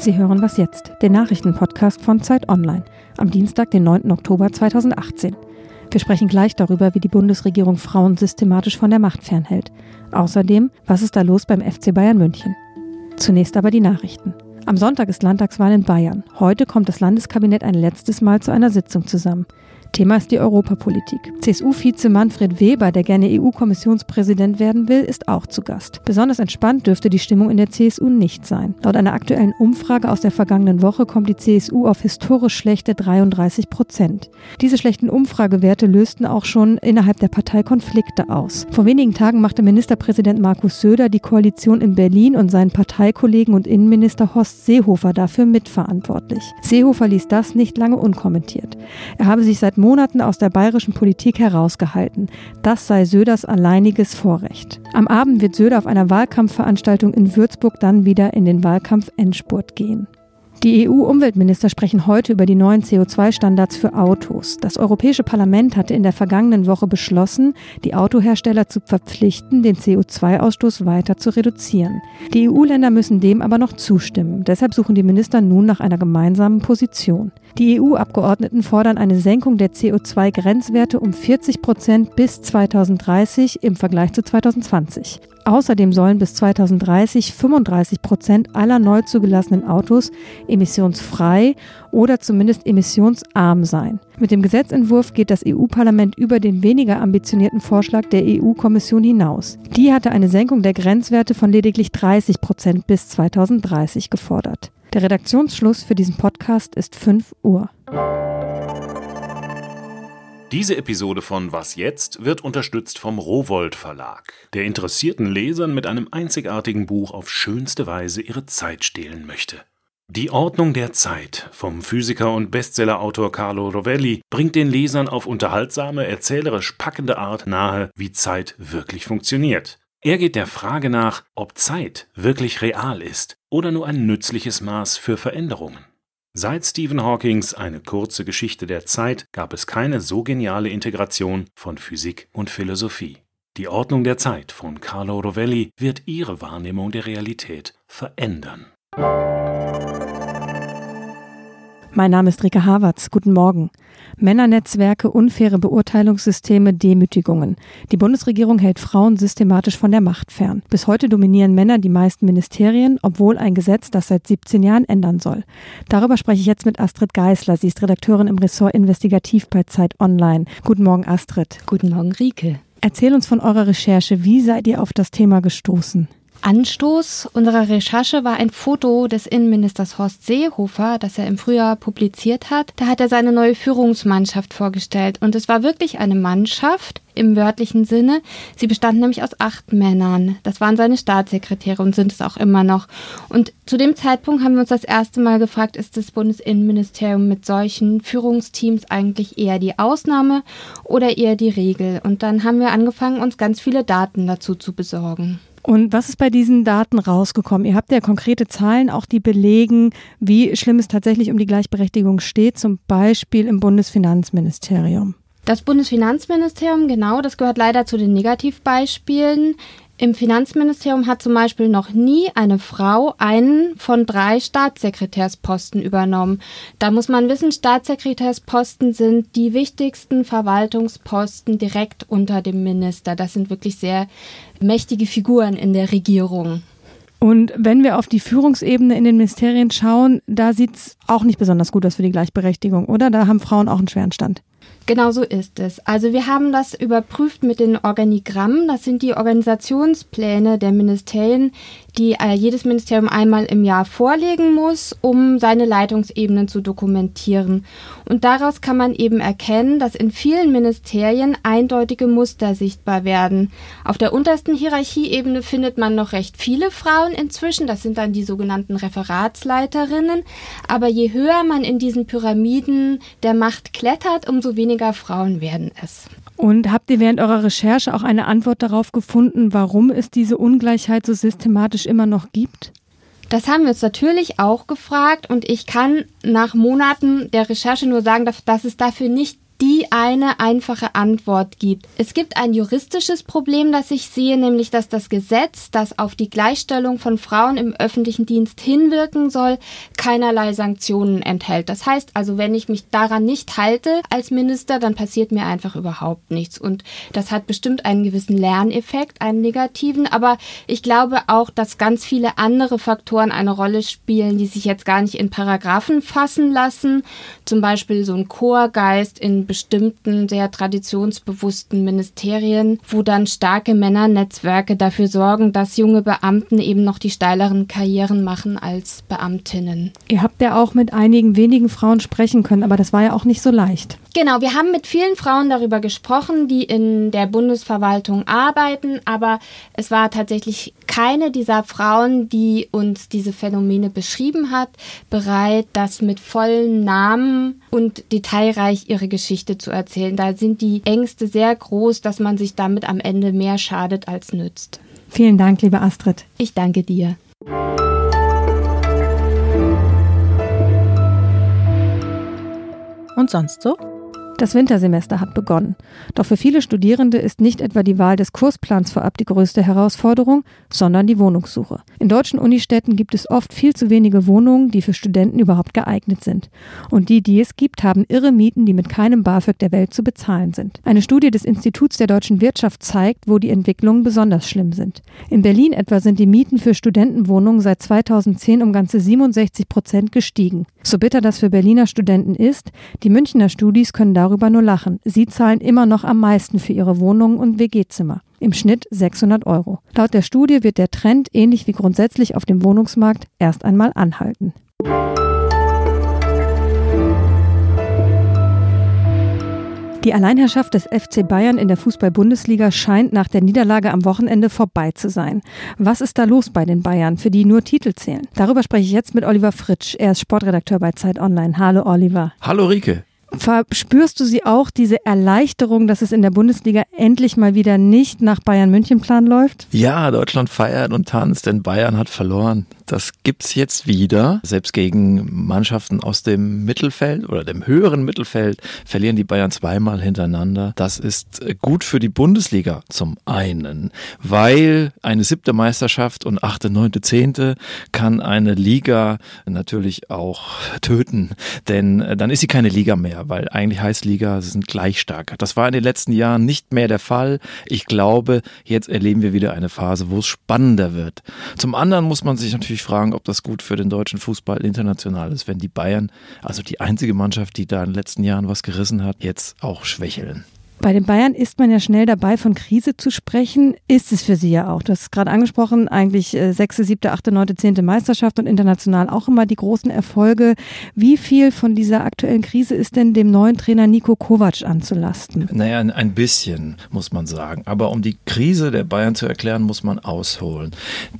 Sie hören was jetzt, den Nachrichtenpodcast von Zeit Online, am Dienstag, den 9. Oktober 2018. Wir sprechen gleich darüber, wie die Bundesregierung Frauen systematisch von der Macht fernhält. Außerdem, was ist da los beim FC Bayern München? Zunächst aber die Nachrichten. Am Sonntag ist Landtagswahl in Bayern. Heute kommt das Landeskabinett ein letztes Mal zu einer Sitzung zusammen. Thema ist die Europapolitik. CSU-Vize Manfred Weber, der gerne EU-Kommissionspräsident werden will, ist auch zu Gast. Besonders entspannt dürfte die Stimmung in der CSU nicht sein. Laut einer aktuellen Umfrage aus der vergangenen Woche kommt die CSU auf historisch schlechte 33 Prozent. Diese schlechten Umfragewerte lösten auch schon innerhalb der Partei Konflikte aus. Vor wenigen Tagen machte Ministerpräsident Markus Söder die Koalition in Berlin und seinen Parteikollegen und Innenminister Horst Seehofer dafür mitverantwortlich. Seehofer ließ das nicht lange unkommentiert. Er habe sich seit Monaten aus der bayerischen Politik herausgehalten. Das sei Söders alleiniges Vorrecht. Am Abend wird Söder auf einer Wahlkampfveranstaltung in Würzburg dann wieder in den Wahlkampf-Endspurt gehen. Die EU-Umweltminister sprechen heute über die neuen CO2-Standards für Autos. Das Europäische Parlament hatte in der vergangenen Woche beschlossen, die Autohersteller zu verpflichten, den CO2-Ausstoß weiter zu reduzieren. Die EU-Länder müssen dem aber noch zustimmen. Deshalb suchen die Minister nun nach einer gemeinsamen Position. Die EU-Abgeordneten fordern eine Senkung der CO2-Grenzwerte um 40 Prozent bis 2030 im Vergleich zu 2020. Außerdem sollen bis 2030 35 Prozent aller neu zugelassenen Autos emissionsfrei oder zumindest emissionsarm sein. Mit dem Gesetzentwurf geht das EU-Parlament über den weniger ambitionierten Vorschlag der EU-Kommission hinaus. Die hatte eine Senkung der Grenzwerte von lediglich 30 Prozent bis 2030 gefordert. Der Redaktionsschluss für diesen Podcast ist 5 Uhr. Diese Episode von Was jetzt wird unterstützt vom Rowold Verlag, der interessierten Lesern mit einem einzigartigen Buch auf schönste Weise ihre Zeit stehlen möchte. Die Ordnung der Zeit vom Physiker und Bestsellerautor Carlo Rovelli bringt den Lesern auf unterhaltsame, erzählerisch packende Art nahe, wie Zeit wirklich funktioniert. Er geht der Frage nach, ob Zeit wirklich real ist oder nur ein nützliches Maß für Veränderungen. Seit Stephen Hawkings Eine kurze Geschichte der Zeit gab es keine so geniale Integration von Physik und Philosophie. Die Ordnung der Zeit von Carlo Rovelli wird Ihre Wahrnehmung der Realität verändern. Mein Name ist Rika Havertz. Guten Morgen. Männernetzwerke, unfaire Beurteilungssysteme, Demütigungen. Die Bundesregierung hält Frauen systematisch von der Macht fern. Bis heute dominieren Männer die meisten Ministerien, obwohl ein Gesetz das seit 17 Jahren ändern soll. Darüber spreche ich jetzt mit Astrid Geisler. Sie ist Redakteurin im Ressort Investigativ bei Zeit Online. Guten Morgen, Astrid. Guten Morgen, Rike. Erzähl uns von eurer Recherche. Wie seid ihr auf das Thema gestoßen? Anstoß unserer Recherche war ein Foto des Innenministers Horst Seehofer, das er im Frühjahr publiziert hat. Da hat er seine neue Führungsmannschaft vorgestellt. Und es war wirklich eine Mannschaft im wörtlichen Sinne. Sie bestand nämlich aus acht Männern. Das waren seine Staatssekretäre und sind es auch immer noch. Und zu dem Zeitpunkt haben wir uns das erste Mal gefragt, ist das Bundesinnenministerium mit solchen Führungsteams eigentlich eher die Ausnahme oder eher die Regel? Und dann haben wir angefangen, uns ganz viele Daten dazu zu besorgen. Und was ist bei diesen Daten rausgekommen? Ihr habt ja konkrete Zahlen, auch die belegen, wie schlimm es tatsächlich um die Gleichberechtigung steht, zum Beispiel im Bundesfinanzministerium. Das Bundesfinanzministerium, genau, das gehört leider zu den Negativbeispielen. Im Finanzministerium hat zum Beispiel noch nie eine Frau einen von drei Staatssekretärsposten übernommen. Da muss man wissen, Staatssekretärsposten sind die wichtigsten Verwaltungsposten direkt unter dem Minister. Das sind wirklich sehr mächtige Figuren in der Regierung. Und wenn wir auf die Führungsebene in den Ministerien schauen, da sieht es auch nicht besonders gut aus für die Gleichberechtigung, oder? Da haben Frauen auch einen schweren Stand. Genau so ist es. Also wir haben das überprüft mit den Organigrammen. Das sind die Organisationspläne der Ministerien, die äh, jedes Ministerium einmal im Jahr vorlegen muss, um seine Leitungsebenen zu dokumentieren. Und daraus kann man eben erkennen, dass in vielen Ministerien eindeutige Muster sichtbar werden. Auf der untersten Hierarchieebene findet man noch recht viele Frauen inzwischen. Das sind dann die sogenannten Referatsleiterinnen. Aber je höher man in diesen Pyramiden der Macht klettert, umso weniger Frauen werden es. Und habt ihr während eurer Recherche auch eine Antwort darauf gefunden, warum es diese Ungleichheit so systematisch immer noch gibt? Das haben wir uns natürlich auch gefragt und ich kann nach Monaten der Recherche nur sagen, dass, dass es dafür nicht die eine einfache Antwort gibt. Es gibt ein juristisches Problem, das ich sehe, nämlich dass das Gesetz, das auf die Gleichstellung von Frauen im öffentlichen Dienst hinwirken soll, keinerlei Sanktionen enthält. Das heißt also, wenn ich mich daran nicht halte als Minister, dann passiert mir einfach überhaupt nichts. Und das hat bestimmt einen gewissen Lerneffekt, einen negativen, aber ich glaube auch, dass ganz viele andere Faktoren eine Rolle spielen, die sich jetzt gar nicht in Paragraphen fassen lassen. Zum Beispiel so ein Chorgeist in bestimmten sehr traditionsbewussten Ministerien, wo dann starke Männernetzwerke dafür sorgen, dass junge Beamten eben noch die steileren Karrieren machen als Beamtinnen. Ihr habt ja auch mit einigen wenigen Frauen sprechen können, aber das war ja auch nicht so leicht. Genau, wir haben mit vielen Frauen darüber gesprochen, die in der Bundesverwaltung arbeiten, aber es war tatsächlich keine dieser Frauen, die uns diese Phänomene beschrieben hat, bereit, das mit vollen Namen und detailreich ihre Geschichte zu erzählen. Da sind die Ängste sehr groß, dass man sich damit am Ende mehr schadet als nützt. Vielen Dank, liebe Astrid. Ich danke dir. Und sonst so? Das Wintersemester hat begonnen. Doch für viele Studierende ist nicht etwa die Wahl des Kursplans vorab die größte Herausforderung, sondern die Wohnungssuche. In deutschen Unistädten gibt es oft viel zu wenige Wohnungen, die für Studenten überhaupt geeignet sind. Und die, die es gibt, haben irre Mieten, die mit keinem BAföG der Welt zu bezahlen sind. Eine Studie des Instituts der deutschen Wirtschaft zeigt, wo die Entwicklungen besonders schlimm sind. In Berlin etwa sind die Mieten für Studentenwohnungen seit 2010 um ganze 67 Prozent gestiegen. So bitter das für Berliner Studenten ist, die Münchner Studis können darüber darüber nur lachen. Sie zahlen immer noch am meisten für ihre Wohnungen und WG-Zimmer. Im Schnitt 600 Euro. Laut der Studie wird der Trend, ähnlich wie grundsätzlich auf dem Wohnungsmarkt, erst einmal anhalten. Die Alleinherrschaft des FC Bayern in der Fußball-Bundesliga scheint nach der Niederlage am Wochenende vorbei zu sein. Was ist da los bei den Bayern, für die nur Titel zählen? Darüber spreche ich jetzt mit Oliver Fritsch. Er ist Sportredakteur bei Zeit Online. Hallo Oliver. Hallo Rike. Verspürst du sie auch, diese Erleichterung, dass es in der Bundesliga endlich mal wieder nicht nach Bayern München Plan läuft? Ja, Deutschland feiert und tanzt, denn Bayern hat verloren. Das gibt's jetzt wieder. Selbst gegen Mannschaften aus dem Mittelfeld oder dem höheren Mittelfeld verlieren die Bayern zweimal hintereinander. Das ist gut für die Bundesliga zum einen, weil eine siebte Meisterschaft und achte, neunte, zehnte kann eine Liga natürlich auch töten, denn dann ist sie keine Liga mehr, weil eigentlich heißt Liga, sie sind gleich stark. Das war in den letzten Jahren nicht mehr der Fall. Ich glaube, jetzt erleben wir wieder eine Phase, wo es spannender wird. Zum anderen muss man sich natürlich fragen, ob das gut für den deutschen Fußball international ist, wenn die Bayern, also die einzige Mannschaft, die da in den letzten Jahren was gerissen hat, jetzt auch schwächeln. Bei den Bayern ist man ja schnell dabei, von Krise zu sprechen. Ist es für Sie ja auch. Du hast es gerade angesprochen, eigentlich äh, sechste, siebte, achte, neunte, zehnte Meisterschaft und international auch immer die großen Erfolge. Wie viel von dieser aktuellen Krise ist denn dem neuen Trainer Nico Kovac anzulasten? Naja, ein bisschen, muss man sagen. Aber um die Krise der Bayern zu erklären, muss man ausholen.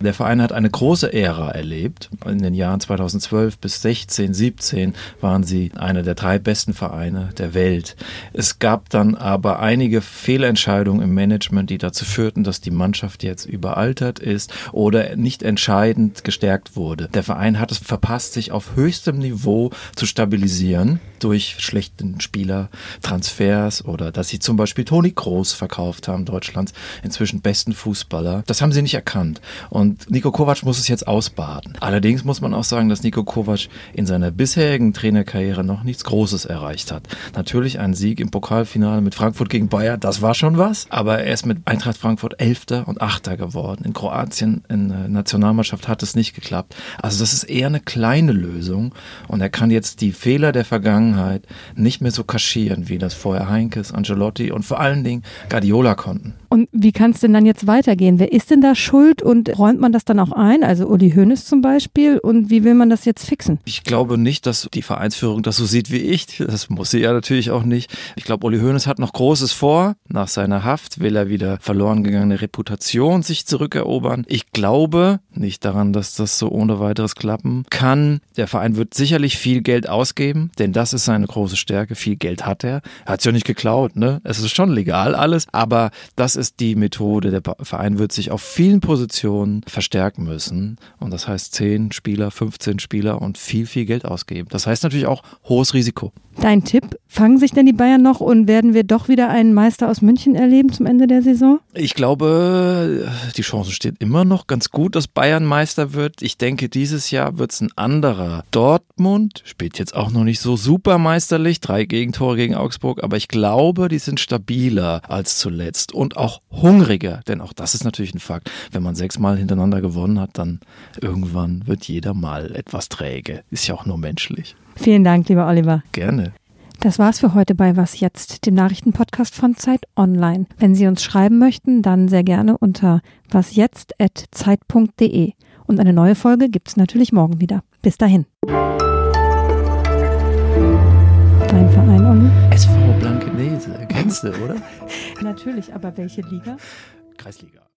Der Verein hat eine große Ära erlebt. In den Jahren 2012 bis 16, 17 waren sie einer der drei besten Vereine der Welt. Es gab dann aber aber einige Fehlentscheidungen im Management, die dazu führten, dass die Mannschaft jetzt überaltert ist oder nicht entscheidend gestärkt wurde. Der Verein hat es verpasst, sich auf höchstem Niveau zu stabilisieren durch schlechten Spielertransfers oder dass sie zum Beispiel Toni Kroos verkauft haben, Deutschlands inzwischen besten Fußballer. Das haben sie nicht erkannt. Und Nico Kovac muss es jetzt ausbaden. Allerdings muss man auch sagen, dass Nico Kovac in seiner bisherigen Trainerkarriere noch nichts Großes erreicht hat. Natürlich ein Sieg im Pokalfinale mit Frankfurt Frankfurt gegen Bayern, das war schon was. Aber er ist mit Eintracht Frankfurt Elfter und Achter geworden. In Kroatien, in der Nationalmannschaft hat es nicht geklappt. Also das ist eher eine kleine Lösung. Und er kann jetzt die Fehler der Vergangenheit nicht mehr so kaschieren, wie das vorher Heinkes, Angelotti und vor allen Dingen Guardiola konnten. Und wie kann es denn dann jetzt weitergehen? Wer ist denn da schuld und räumt man das dann auch ein? Also Uli Hoeneß zum Beispiel. Und wie will man das jetzt fixen? Ich glaube nicht, dass die Vereinsführung das so sieht wie ich. Das muss sie ja natürlich auch nicht. Ich glaube, Uli Hoeneß hat noch große Großes vor. Nach seiner Haft will er wieder verloren gegangene Reputation sich zurückerobern. Ich glaube nicht daran, dass das so ohne weiteres klappen kann. Der Verein wird sicherlich viel Geld ausgeben, denn das ist seine große Stärke. Viel Geld hat er. Er hat es ja nicht geklaut, ne? Es ist schon legal alles, aber das ist die Methode. Der Verein wird sich auf vielen Positionen verstärken müssen. Und das heißt 10 Spieler, 15 Spieler und viel, viel Geld ausgeben. Das heißt natürlich auch hohes Risiko. Dein Tipp, fangen sich denn die Bayern noch und werden wir doch wieder einen Meister aus München erleben zum Ende der Saison? Ich glaube, die Chance steht immer noch ganz gut, dass Bayern Meister wird. Ich denke, dieses Jahr wird es ein anderer. Dortmund spielt jetzt auch noch nicht so super meisterlich, drei Gegentore gegen Augsburg, aber ich glaube, die sind stabiler als zuletzt und auch hungriger, denn auch das ist natürlich ein Fakt. Wenn man sechsmal hintereinander gewonnen hat, dann irgendwann wird jeder mal etwas träge. Ist ja auch nur menschlich. Vielen Dank, lieber Oliver. Gerne. Das war's für heute bei Was jetzt, dem Nachrichtenpodcast von Zeit Online. Wenn Sie uns schreiben möchten, dann sehr gerne unter wasjetzt@zeit.de. Und eine neue Folge gibt's natürlich morgen wieder. Bis dahin. Dein Verein, Olli? SV Blankenese, kennst du, oder? Natürlich, aber welche Liga? Kreisliga.